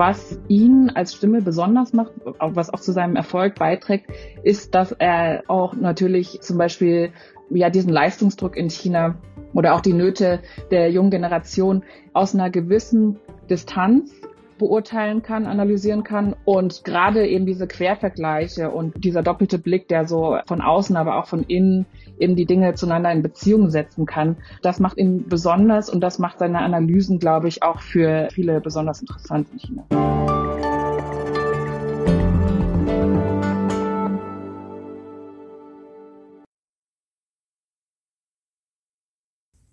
was ihn als Stimme besonders macht, was auch zu seinem Erfolg beiträgt, ist, dass er auch natürlich zum Beispiel ja diesen Leistungsdruck in China oder auch die Nöte der jungen Generation aus einer gewissen Distanz beurteilen kann, analysieren kann und gerade eben diese Quervergleiche und dieser doppelte Blick, der so von außen, aber auch von innen eben die Dinge zueinander in Beziehung setzen kann, das macht ihn besonders und das macht seine Analysen, glaube ich, auch für viele besonders interessant in China.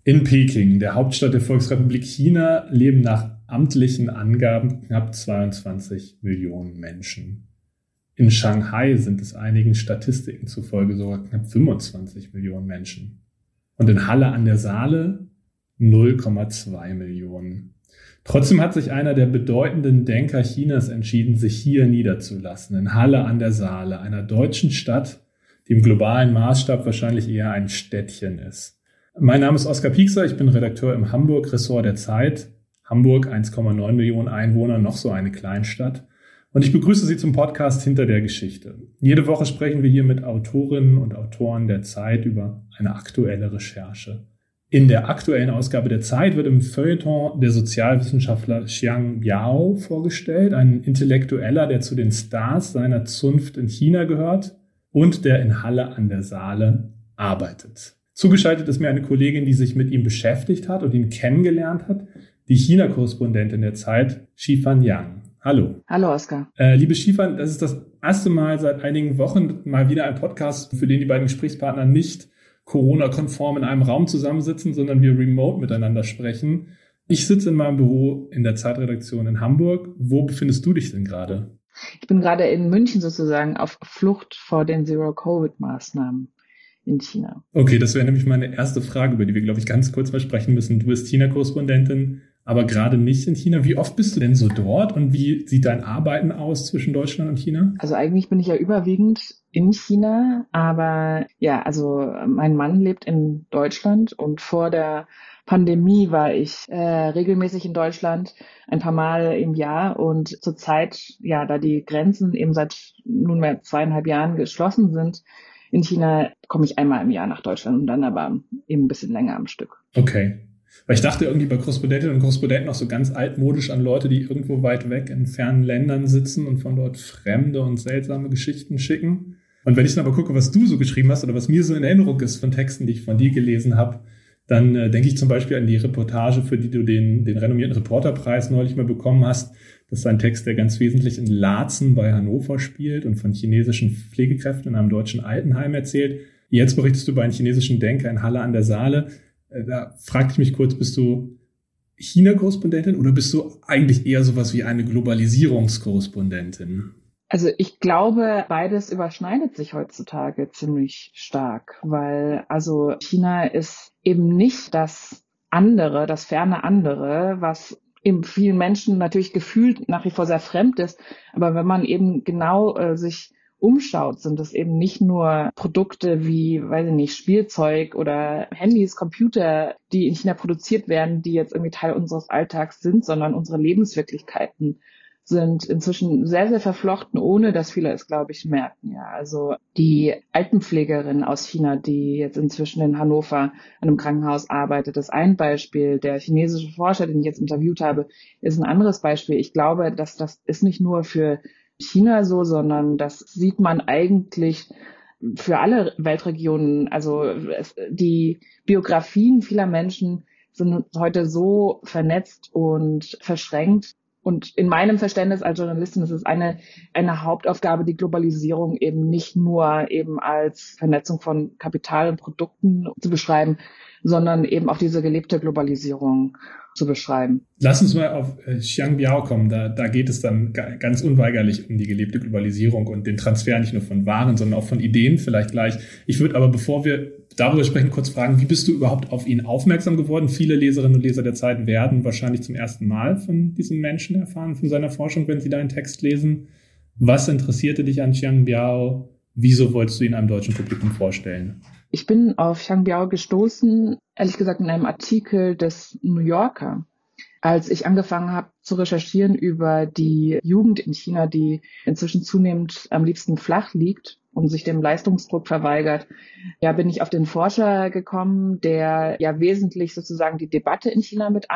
In Peking, der Hauptstadt der Volksrepublik China, leben nach amtlichen Angaben knapp 22 Millionen Menschen. In Shanghai sind es einigen Statistiken zufolge sogar knapp 25 Millionen Menschen. Und in Halle an der Saale 0,2 Millionen. Trotzdem hat sich einer der bedeutenden Denker Chinas entschieden, sich hier niederzulassen, in Halle an der Saale, einer deutschen Stadt, die im globalen Maßstab wahrscheinlich eher ein Städtchen ist. Mein Name ist Oskar Piekser, ich bin Redakteur im Hamburg-Ressort der Zeit. Hamburg, 1,9 Millionen Einwohner, noch so eine Kleinstadt. Und ich begrüße Sie zum Podcast Hinter der Geschichte. Jede Woche sprechen wir hier mit Autorinnen und Autoren der Zeit über eine aktuelle Recherche. In der aktuellen Ausgabe der Zeit wird im Feuilleton der Sozialwissenschaftler Xiang Biao vorgestellt, ein Intellektueller, der zu den Stars seiner Zunft in China gehört und der in Halle an der Saale arbeitet. Zugeschaltet ist mir eine Kollegin, die sich mit ihm beschäftigt hat und ihn kennengelernt hat, die China-Korrespondentin der Zeit, Shifan Yang. Hallo. Hallo, Oskar. Äh, liebe Shifan, das ist das erste Mal seit einigen Wochen mal wieder ein Podcast, für den die beiden Gesprächspartner nicht Corona-konform in einem Raum zusammensitzen, sondern wir remote miteinander sprechen. Ich sitze in meinem Büro in der Zeitredaktion in Hamburg. Wo befindest du dich denn gerade? Ich bin gerade in München sozusagen auf Flucht vor den Zero-Covid-Maßnahmen in China. Okay, das wäre nämlich meine erste Frage, über die wir, glaube ich, ganz kurz mal sprechen müssen. Du bist China-Korrespondentin, aber gerade nicht in China. Wie oft bist du denn so dort und wie sieht dein Arbeiten aus zwischen Deutschland und China? Also eigentlich bin ich ja überwiegend in China, aber ja, also mein Mann lebt in Deutschland und vor der Pandemie war ich äh, regelmäßig in Deutschland, ein paar Mal im Jahr und zurzeit, ja, da die Grenzen eben seit nunmehr zweieinhalb Jahren geschlossen sind, in China komme ich einmal im Jahr nach Deutschland und dann aber eben ein bisschen länger am Stück. Okay. Weil ich dachte irgendwie bei Korrespondentinnen und Korrespondenten noch so ganz altmodisch an Leute, die irgendwo weit weg in fernen Ländern sitzen und von dort fremde und seltsame Geschichten schicken. Und wenn ich dann aber gucke, was du so geschrieben hast oder was mir so in Erinnerung ist von Texten, die ich von dir gelesen habe, dann äh, denke ich zum Beispiel an die Reportage, für die du den, den renommierten Reporterpreis neulich mal bekommen hast, das ist ein Text, der ganz wesentlich in Laatzen bei Hannover spielt und von chinesischen Pflegekräften in einem deutschen Altenheim erzählt. Jetzt berichtest du über einen chinesischen Denker in Halle an der Saale. Äh, da fragte ich mich kurz, bist du China-Korrespondentin oder bist du eigentlich eher sowas wie eine Globalisierungskorrespondentin? Also ich glaube, beides überschneidet sich heutzutage ziemlich stark, weil also China ist eben nicht das andere, das ferne andere, was eben vielen Menschen natürlich gefühlt nach wie vor sehr fremd ist. Aber wenn man eben genau äh, sich umschaut, sind es eben nicht nur Produkte wie, weiß ich nicht, Spielzeug oder Handys, Computer, die in China produziert werden, die jetzt irgendwie Teil unseres Alltags sind, sondern unsere Lebenswirklichkeiten sind inzwischen sehr, sehr verflochten, ohne dass viele es, glaube ich, merken. Ja, also die Altenpflegerin aus China, die jetzt inzwischen in Hannover an einem Krankenhaus arbeitet, ist ein Beispiel. Der chinesische Forscher, den ich jetzt interviewt habe, ist ein anderes Beispiel. Ich glaube, dass das ist nicht nur für China so, sondern das sieht man eigentlich für alle Weltregionen. Also die Biografien vieler Menschen sind heute so vernetzt und verschränkt, und in meinem Verständnis als Journalistin ist es eine, eine Hauptaufgabe, die Globalisierung eben nicht nur eben als Vernetzung von Kapital und Produkten zu beschreiben, sondern eben auch diese gelebte Globalisierung zu beschreiben. Lass uns mal auf äh, Xiangbiao kommen. Da, da geht es dann ganz unweigerlich um die gelebte Globalisierung und den Transfer nicht nur von Waren, sondern auch von Ideen vielleicht gleich. Ich würde aber, bevor wir darüber sprechen, kurz fragen, wie bist du überhaupt auf ihn aufmerksam geworden? Viele Leserinnen und Leser der Zeit werden wahrscheinlich zum ersten Mal von diesem Menschen erfahren, von seiner Forschung, wenn sie deinen Text lesen. Was interessierte dich an Xiang Biao? Wieso wolltest du ihn einem deutschen Publikum vorstellen? Ich bin auf Xiang Biao gestoßen, ehrlich gesagt, in einem Artikel des New Yorker. als ich angefangen habe zu recherchieren über die Jugend in China, die inzwischen zunehmend am liebsten flach liegt und sich dem Leistungsdruck verweigert, ja, bin ich auf den Forscher gekommen, der ja wesentlich sozusagen die Debatte in China mit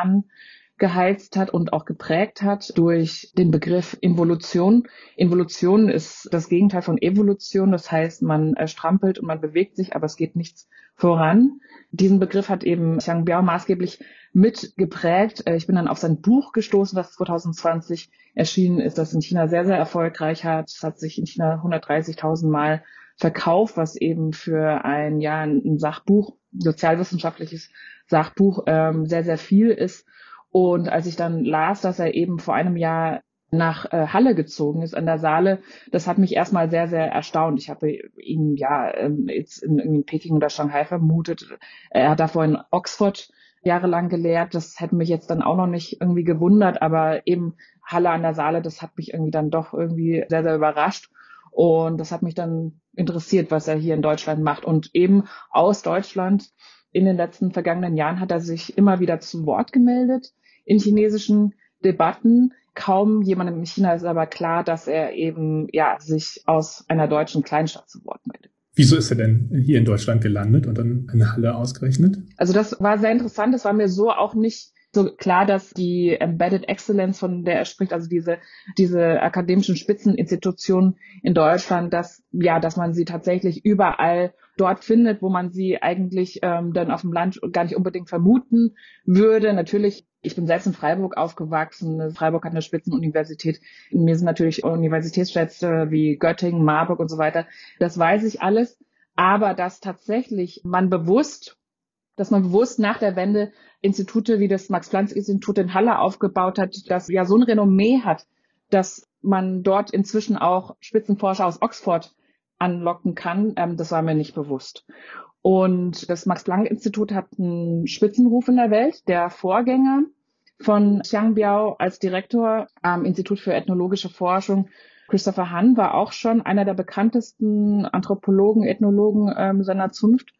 angeheizt hat und auch geprägt hat durch den Begriff Involution. Involution ist das Gegenteil von Evolution. Das heißt, man strampelt und man bewegt sich, aber es geht nichts voran. Diesen Begriff hat eben Xiang Biao maßgeblich mitgeprägt. Äh, ich bin dann auf sein Buch gestoßen, das 2020 erschienen ist, das in China sehr, sehr erfolgreich hat. Es hat sich in China 130.000 Mal verkauft, was eben für ein, ja, ein Sachbuch, sozialwissenschaftliches Sachbuch, ähm, sehr, sehr viel ist. Und als ich dann las, dass er eben vor einem Jahr nach äh, Halle gezogen ist an der Saale, das hat mich erstmal sehr, sehr erstaunt. Ich habe ihn ja ähm, jetzt in, in Peking oder Shanghai vermutet. Er hat davor in Oxford jahrelang gelehrt. Das hätte mich jetzt dann auch noch nicht irgendwie gewundert, aber eben Halle an der Saale, das hat mich irgendwie dann doch irgendwie sehr, sehr überrascht. Und das hat mich dann interessiert, was er hier in Deutschland macht. Und eben aus Deutschland in den letzten vergangenen Jahren hat er sich immer wieder zu Wort gemeldet in chinesischen Debatten. Kaum jemandem in China ist aber klar, dass er eben ja sich aus einer deutschen Kleinstadt zu Wort meldet. Wieso ist er denn hier in Deutschland gelandet und dann eine Halle ausgerechnet? Also das war sehr interessant. Das war mir so auch nicht so klar, dass die Embedded Excellence, von der er spricht, also diese, diese akademischen Spitzeninstitutionen in Deutschland, dass, ja, dass man sie tatsächlich überall dort findet, wo man sie eigentlich ähm, dann auf dem Land gar nicht unbedingt vermuten würde. Natürlich, ich bin selbst in Freiburg aufgewachsen. Freiburg hat eine Spitzenuniversität. Mir sind natürlich Universitätsstädte wie Göttingen, Marburg und so weiter. Das weiß ich alles. Aber dass tatsächlich man bewusst dass man bewusst nach der Wende Institute wie das Max-Planck-Institut in Halle aufgebaut hat, das ja so ein Renommee hat, dass man dort inzwischen auch Spitzenforscher aus Oxford anlocken kann. Ähm, das war mir nicht bewusst. Und das Max-Planck-Institut hat einen Spitzenruf in der Welt. Der Vorgänger von Xiang Biao als Direktor am Institut für ethnologische Forschung, Christopher Hahn, war auch schon einer der bekanntesten Anthropologen, Ethnologen ähm, seiner Zunft.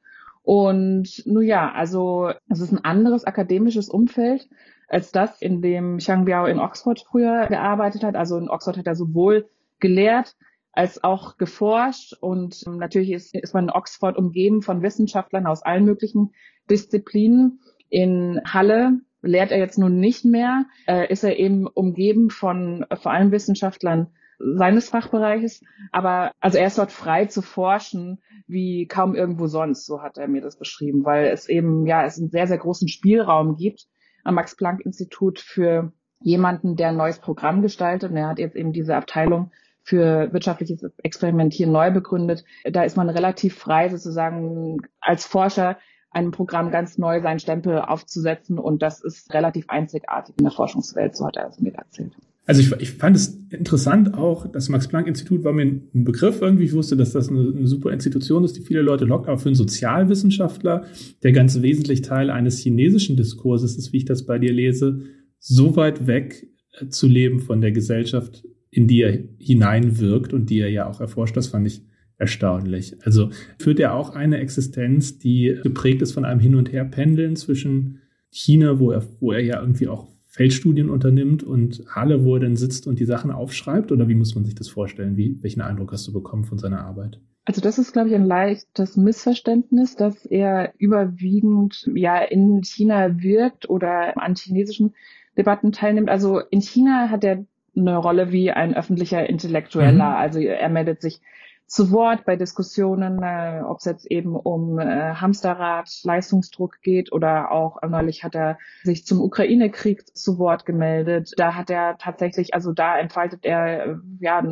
Und nun ja, also es ist ein anderes akademisches Umfeld als das, in dem Xiang Biao in Oxford früher gearbeitet hat. Also in Oxford hat er sowohl gelehrt als auch geforscht und natürlich ist, ist man in Oxford umgeben von Wissenschaftlern aus allen möglichen Disziplinen. In Halle lehrt er jetzt nun nicht mehr, äh, ist er eben umgeben von vor allem Wissenschaftlern seines Fachbereiches, aber also er ist dort frei zu forschen, wie kaum irgendwo sonst, so hat er mir das beschrieben, weil es eben ja es einen sehr sehr großen Spielraum gibt am Max Planck Institut für jemanden, der ein neues Programm gestaltet und er hat jetzt eben diese Abteilung für wirtschaftliches Experimentieren neu begründet. Da ist man relativ frei, sozusagen als Forscher einem Programm ganz neu seinen Stempel aufzusetzen und das ist relativ einzigartig in der Forschungswelt, so hat er es mir erzählt. Also ich, ich fand es interessant auch, das Max-Planck-Institut war mir ein Begriff irgendwie. Ich wusste, dass das eine, eine, super Institution ist, die viele Leute lockt, aber für einen Sozialwissenschaftler, der ganz wesentlich Teil eines chinesischen Diskurses ist, wie ich das bei dir lese, so weit weg äh, zu leben von der Gesellschaft, in die er hineinwirkt und die er ja auch erforscht, das fand ich erstaunlich. Also führt er auch eine Existenz, die geprägt ist von einem Hin- und Herpendeln zwischen China, wo er, wo er ja irgendwie auch Feldstudien unternimmt und Halle, wo er dann sitzt und die Sachen aufschreibt? Oder wie muss man sich das vorstellen? Wie, welchen Eindruck hast du bekommen von seiner Arbeit? Also das ist, glaube ich, ein leichtes Missverständnis, dass er überwiegend ja in China wirkt oder an chinesischen Debatten teilnimmt. Also in China hat er eine Rolle wie ein öffentlicher Intellektueller. Mhm. Also er meldet sich zu Wort bei Diskussionen, äh, ob es jetzt eben um äh, Hamsterrad, Leistungsdruck geht oder auch äh, neulich hat er sich zum Ukraine-Krieg zu Wort gemeldet. Da hat er tatsächlich, also da entfaltet er äh, ja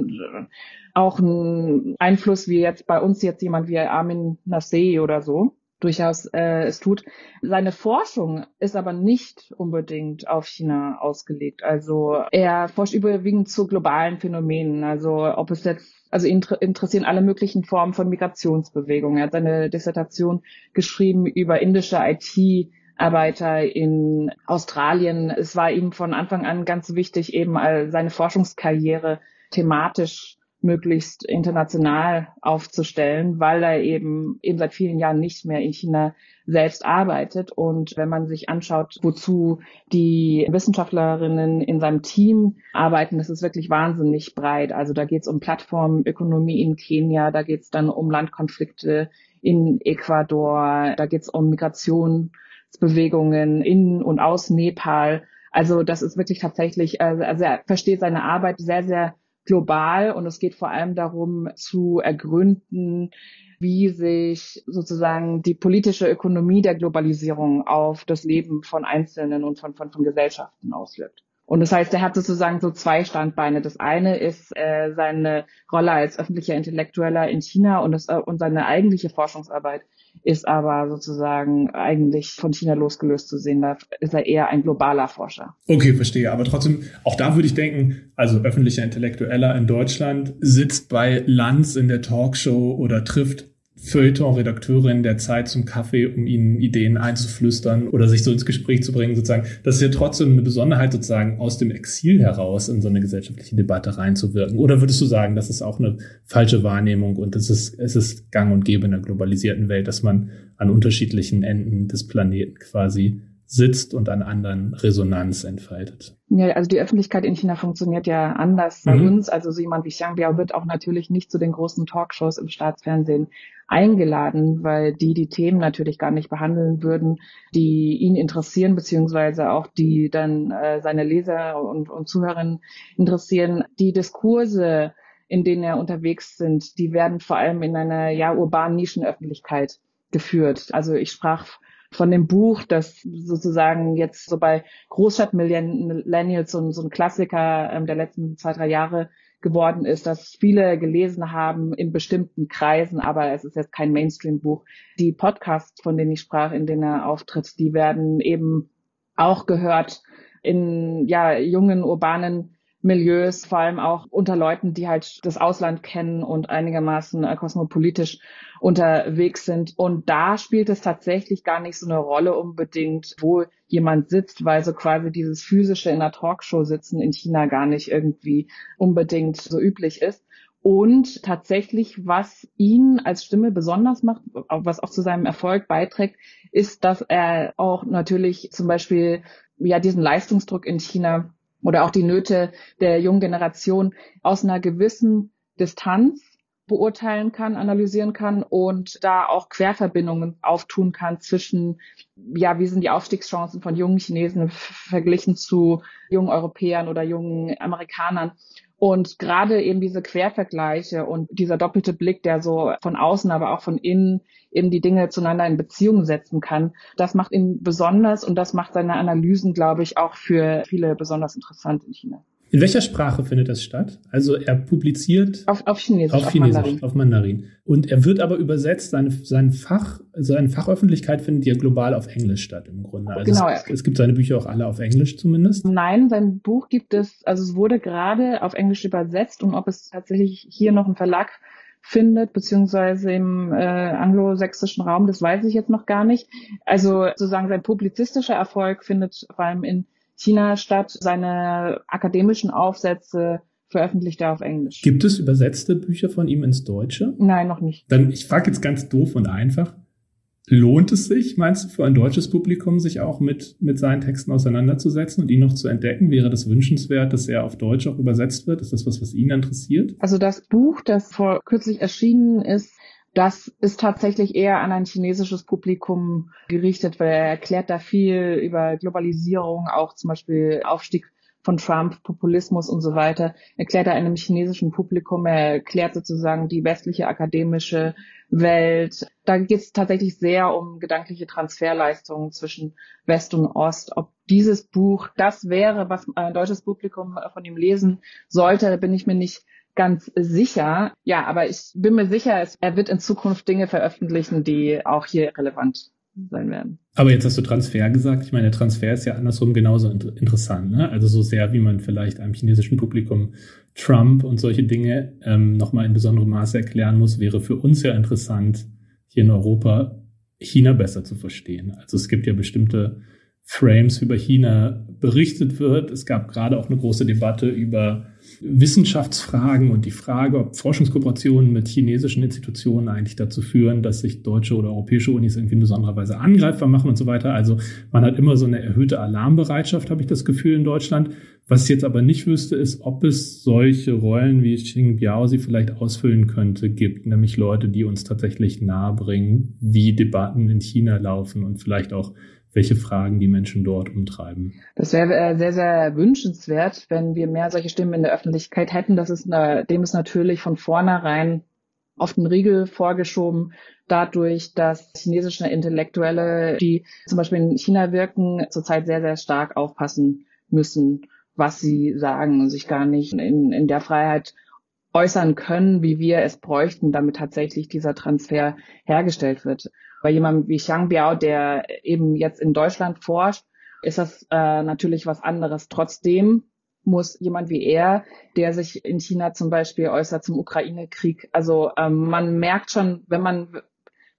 auch einen Einfluss wie jetzt bei uns jetzt jemand wie Armin Nassei oder so durchaus äh, es tut. Seine Forschung ist aber nicht unbedingt auf China ausgelegt. Also er forscht überwiegend zu globalen Phänomenen. Also ob es jetzt, also ihn interessieren alle möglichen Formen von Migrationsbewegungen. Er hat seine Dissertation geschrieben über indische IT. Arbeiter in Australien. Es war ihm von Anfang an ganz wichtig, eben seine Forschungskarriere thematisch möglichst international aufzustellen, weil er eben eben seit vielen Jahren nicht mehr in China selbst arbeitet. Und wenn man sich anschaut, wozu die Wissenschaftlerinnen in seinem Team arbeiten, das ist wirklich wahnsinnig breit. Also da geht es um Plattformökonomie in Kenia, da geht es dann um Landkonflikte in Ecuador, da geht es um Migrationsbewegungen in und aus Nepal. Also das ist wirklich tatsächlich, also er versteht seine Arbeit sehr, sehr global und es geht vor allem darum zu ergründen, wie sich sozusagen die politische Ökonomie der Globalisierung auf das Leben von Einzelnen und von, von, von Gesellschaften auswirkt. Und das heißt, er hat sozusagen so zwei Standbeine. Das eine ist äh, seine Rolle als öffentlicher Intellektueller in China und, das, äh, und seine eigentliche Forschungsarbeit ist aber sozusagen eigentlich von China losgelöst zu sehen. Da ist er eher ein globaler Forscher. Okay, verstehe. Aber trotzdem, auch da würde ich denken, also öffentlicher Intellektueller in Deutschland sitzt bei Lanz in der Talkshow oder trifft Feuilleton-Redakteurin der Zeit zum Kaffee, um ihnen Ideen einzuflüstern oder sich so ins Gespräch zu bringen, sozusagen. Das ist ja trotzdem eine Besonderheit, sozusagen aus dem Exil heraus in so eine gesellschaftliche Debatte reinzuwirken. Oder würdest du sagen, das ist auch eine falsche Wahrnehmung und es ist, es ist gang und gäbe in der globalisierten Welt, dass man an unterschiedlichen Enden des Planeten quasi sitzt und an anderen Resonanz entfaltet. Ja, also die Öffentlichkeit in China funktioniert ja anders bei mhm. uns. Also so jemand wie Xiang Biao wird auch natürlich nicht zu den großen Talkshows im Staatsfernsehen eingeladen, weil die die Themen natürlich gar nicht behandeln würden, die ihn interessieren, beziehungsweise auch die dann äh, seine Leser und, und Zuhörerinnen interessieren. Die Diskurse, in denen er unterwegs sind, die werden vor allem in einer ja urbanen Nischenöffentlichkeit geführt. Also ich sprach von dem Buch, das sozusagen jetzt so bei Großstadtmillennials so, so ein Klassiker ähm, der letzten zwei, drei Jahre geworden ist, dass viele gelesen haben in bestimmten Kreisen, aber es ist jetzt kein Mainstream-Buch. Die Podcasts, von denen ich sprach, in denen er auftritt, die werden eben auch gehört in ja jungen urbanen Milieus, vor allem auch unter Leuten, die halt das Ausland kennen und einigermaßen äh, kosmopolitisch unterwegs sind. Und da spielt es tatsächlich gar nicht so eine Rolle unbedingt, wo jemand sitzt, weil so quasi dieses physische in einer Talkshow sitzen in China gar nicht irgendwie unbedingt so üblich ist. Und tatsächlich, was ihn als Stimme besonders macht, was auch zu seinem Erfolg beiträgt, ist, dass er auch natürlich zum Beispiel ja diesen Leistungsdruck in China oder auch die Nöte der jungen Generation aus einer gewissen Distanz beurteilen kann, analysieren kann und da auch Querverbindungen auftun kann zwischen, ja, wie sind die Aufstiegschancen von jungen Chinesen verglichen zu jungen Europäern oder jungen Amerikanern und gerade eben diese Quervergleiche und dieser doppelte Blick, der so von außen, aber auch von innen eben die Dinge zueinander in Beziehung setzen kann, das macht ihn besonders und das macht seine Analysen, glaube ich, auch für viele besonders interessant in China. In welcher Sprache findet das statt? Also er publiziert auf, auf Chinesisch, auf, Chinesisch, Mandarin. auf Mandarin. Und er wird aber übersetzt, seine, sein Fach, seine Fachöffentlichkeit findet ja global auf Englisch statt im Grunde. Also genau. Es, es, gibt seine Bücher auch alle auf Englisch zumindest. Nein, sein Buch gibt es, also es wurde gerade auf Englisch übersetzt und ob es tatsächlich hier noch einen Verlag findet, beziehungsweise im äh, anglosächsischen Raum, das weiß ich jetzt noch gar nicht. Also sozusagen sein publizistischer Erfolg findet vor allem in China statt. Seine akademischen Aufsätze veröffentlicht er auf Englisch. Gibt es übersetzte Bücher von ihm ins Deutsche? Nein, noch nicht. Dann, ich frage jetzt ganz doof und einfach. Lohnt es sich, meinst du, für ein deutsches Publikum, sich auch mit, mit seinen Texten auseinanderzusetzen und ihn noch zu entdecken? Wäre das wünschenswert, dass er auf Deutsch auch übersetzt wird? Ist das was, was ihn interessiert? Also das Buch, das vor kürzlich erschienen ist, das ist tatsächlich eher an ein chinesisches Publikum gerichtet, weil er erklärt da viel über Globalisierung, auch zum Beispiel Aufstieg von Trump, Populismus und so weiter, erklärt er einem chinesischen Publikum, er erklärt sozusagen die westliche akademische Welt. Da geht es tatsächlich sehr um gedankliche Transferleistungen zwischen West und Ost. Ob dieses Buch das wäre, was ein deutsches Publikum von ihm lesen sollte, da bin ich mir nicht ganz sicher. Ja, aber ich bin mir sicher, er wird in Zukunft Dinge veröffentlichen, die auch hier relevant sein werden. Aber jetzt hast du Transfer gesagt. Ich meine, der Transfer ist ja andersrum genauso inter interessant. Ne? Also so sehr, wie man vielleicht einem chinesischen Publikum Trump und solche Dinge ähm, nochmal in besonderem Maße erklären muss, wäre für uns ja interessant, hier in Europa China besser zu verstehen. Also es gibt ja bestimmte Frames über China berichtet wird. Es gab gerade auch eine große Debatte über Wissenschaftsfragen und die Frage, ob Forschungskooperationen mit chinesischen Institutionen eigentlich dazu führen, dass sich deutsche oder europäische Unis irgendwie in besonderer Weise angreifbar machen und so weiter. Also man hat immer so eine erhöhte Alarmbereitschaft, habe ich das Gefühl, in Deutschland. Was ich jetzt aber nicht wüsste, ist, ob es solche Rollen, wie Xing Biao sie vielleicht ausfüllen könnte, gibt, nämlich Leute, die uns tatsächlich nahebringen, wie Debatten in China laufen und vielleicht auch welche Fragen die Menschen dort umtreiben. Das wäre äh, sehr, sehr wünschenswert, wenn wir mehr solche Stimmen in der Öffentlichkeit hätten. Das ist eine, dem ist natürlich von vornherein oft ein Riegel vorgeschoben, dadurch, dass chinesische Intellektuelle, die zum Beispiel in China wirken, zurzeit sehr, sehr stark aufpassen müssen, was sie sagen und sich gar nicht in, in der Freiheit äußern können, wie wir es bräuchten, damit tatsächlich dieser Transfer hergestellt wird. Bei jemandem wie Xiang Biao, der eben jetzt in Deutschland forscht, ist das äh, natürlich was anderes. Trotzdem muss jemand wie er, der sich in China zum Beispiel äußert zum Ukraine-Krieg, also ähm, man merkt schon, wenn man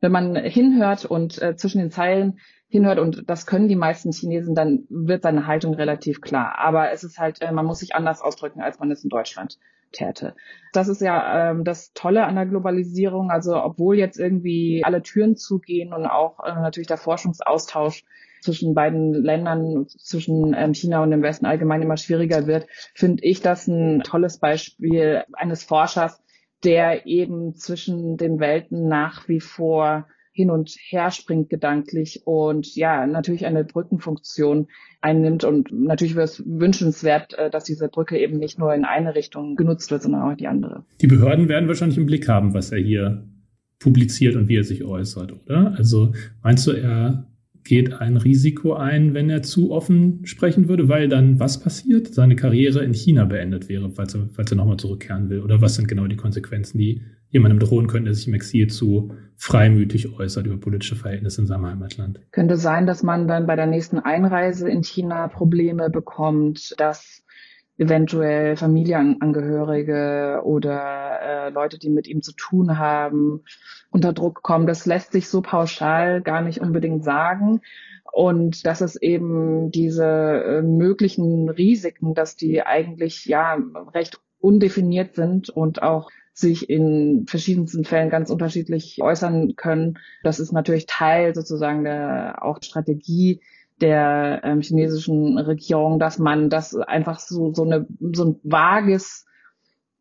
wenn man hinhört und äh, zwischen den Zeilen hinhört und das können die meisten Chinesen, dann wird seine Haltung relativ klar. Aber es ist halt, äh, man muss sich anders ausdrücken, als man es in Deutschland täte. Das ist ja ähm, das Tolle an der Globalisierung. Also obwohl jetzt irgendwie alle Türen zugehen und auch äh, natürlich der Forschungsaustausch zwischen beiden Ländern, zwischen ähm, China und dem Westen allgemein immer schwieriger wird, finde ich das ein tolles Beispiel eines Forschers, der eben zwischen den Welten nach wie vor hin und her springt gedanklich und ja, natürlich eine Brückenfunktion einnimmt und natürlich wäre es wünschenswert, äh, dass diese Brücke eben nicht nur in eine Richtung genutzt wird, sondern auch in die andere. Die Behörden werden wahrscheinlich im Blick haben, was er hier publiziert und wie er sich äußert, oder? Also meinst du, er geht ein Risiko ein, wenn er zu offen sprechen würde, weil dann was passiert? Seine Karriere in China beendet wäre, falls er, falls er nochmal zurückkehren will. Oder was sind genau die Konsequenzen, die jemandem drohen könnten, der sich im Exil zu freimütig äußert über politische Verhältnisse in seinem Heimatland? Könnte sein, dass man dann bei der nächsten Einreise in China Probleme bekommt, dass eventuell Familienangehörige oder äh, Leute, die mit ihm zu tun haben, unter Druck kommen. Das lässt sich so pauschal gar nicht unbedingt sagen. Und dass es eben diese äh, möglichen Risiken, dass die eigentlich ja recht undefiniert sind und auch sich in verschiedensten Fällen ganz unterschiedlich äußern können. Das ist natürlich Teil sozusagen der auch Strategie der ähm, chinesischen Regierung, dass man das einfach so, so, eine, so ein vages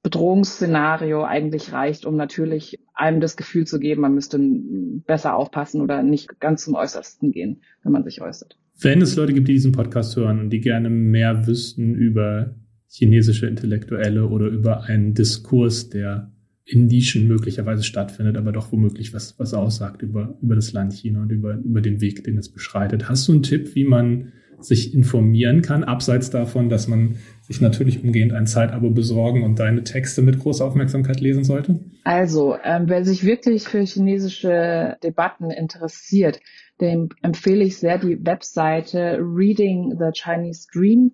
Bedrohungsszenario eigentlich reicht, um natürlich einem das Gefühl zu geben, man müsste besser aufpassen oder nicht ganz zum Äußersten gehen, wenn man sich äußert. Wenn es Leute gibt, die diesen Podcast hören und die gerne mehr wüssten über chinesische Intellektuelle oder über einen Diskurs, der in Nischen möglicherweise stattfindet, aber doch womöglich was, was aussagt über, über das Land China und über, über den Weg, den es beschreitet. Hast du einen Tipp, wie man sich informieren kann, abseits davon, dass man sich natürlich umgehend ein Zeitabo besorgen und deine Texte mit großer Aufmerksamkeit lesen sollte? Also, ähm, wer sich wirklich für chinesische Debatten interessiert, dem empfehle ich sehr die Webseite Reading the Chinese Dream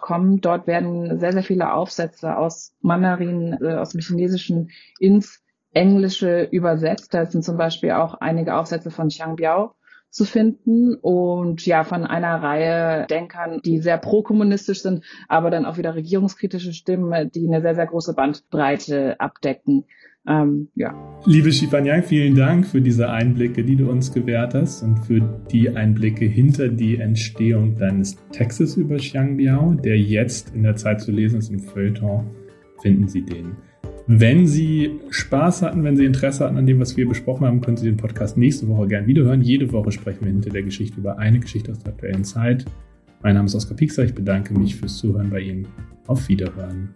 Com. Dort werden sehr, sehr viele Aufsätze aus Mandarin, äh, aus dem Chinesischen ins Englische übersetzt. Da sind zum Beispiel auch einige Aufsätze von Xiang Biao zu finden und ja, von einer Reihe Denkern, die sehr pro-kommunistisch sind, aber dann auch wieder regierungskritische Stimmen, die eine sehr, sehr große Bandbreite abdecken. Ähm, ja. Liebe Shipanyang, vielen Dank für diese Einblicke, die du uns gewährt hast und für die Einblicke hinter die Entstehung deines Textes über Xiangbiao, der jetzt in der Zeit zu lesen ist im Feuilleton. Finden Sie den. Wenn Sie Spaß hatten, wenn Sie Interesse hatten an dem, was wir besprochen haben, können Sie den Podcast nächste Woche gern wiederhören. Jede Woche sprechen wir hinter der Geschichte über eine Geschichte aus der aktuellen Zeit. Mein Name ist Oskar Piekser. Ich bedanke mich fürs Zuhören bei Ihnen. Auf Wiederhören.